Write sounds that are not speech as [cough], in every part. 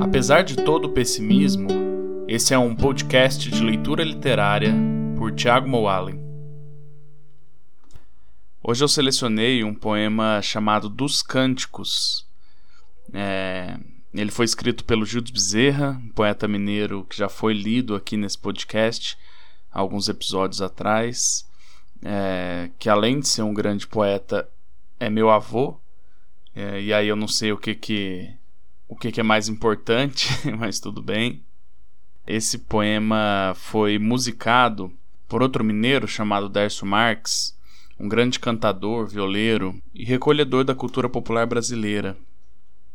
Apesar de todo o pessimismo, esse é um podcast de leitura literária por Tiago Moalen. Hoje eu selecionei um poema chamado Dos Cânticos. É, ele foi escrito pelo Gildes Bezerra, um poeta mineiro que já foi lido aqui nesse podcast alguns episódios atrás. É, que além de ser um grande poeta, é meu avô. É, e aí eu não sei o que que o que, que é mais importante, [laughs] mas tudo bem. Esse poema foi musicado por outro mineiro chamado Dércio Marques, um grande cantador, violeiro e recolhedor da cultura popular brasileira.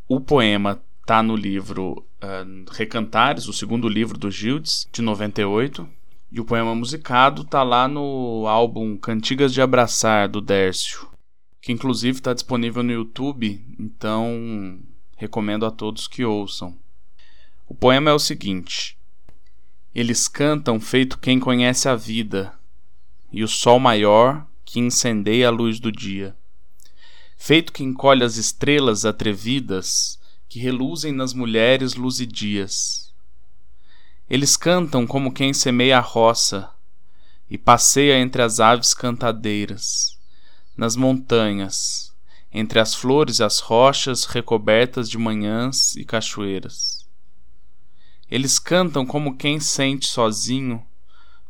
O poema está no livro uh, Recantares, o segundo livro do Gildes, de 98, e o poema musicado está lá no álbum Cantigas de Abraçar, do Dércio, que inclusive está disponível no YouTube, então recomendo a todos que ouçam. O poema é o seguinte: Eles cantam feito quem conhece a vida, e o sol maior que incendeia a luz do dia. Feito que encolhe as estrelas atrevidas que reluzem nas mulheres luzidias. Eles cantam como quem semeia a roça e passeia entre as aves cantadeiras, nas montanhas, entre as flores as rochas recobertas de manhãs e cachoeiras. Eles cantam como quem sente sozinho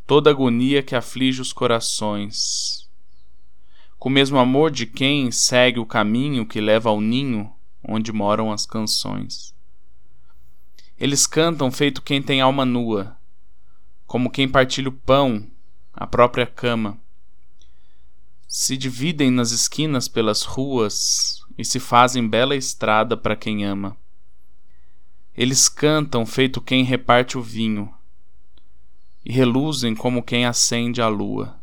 toda agonia que aflige os corações. Com o mesmo amor de quem segue o caminho que leva ao ninho onde moram as canções. Eles cantam feito quem tem alma nua, como quem partilha o pão, a própria cama se dividem nas esquinas pelas ruas e se fazem bela estrada para quem ama. Eles cantam feito quem reparte o vinho e reluzem como quem acende a lua.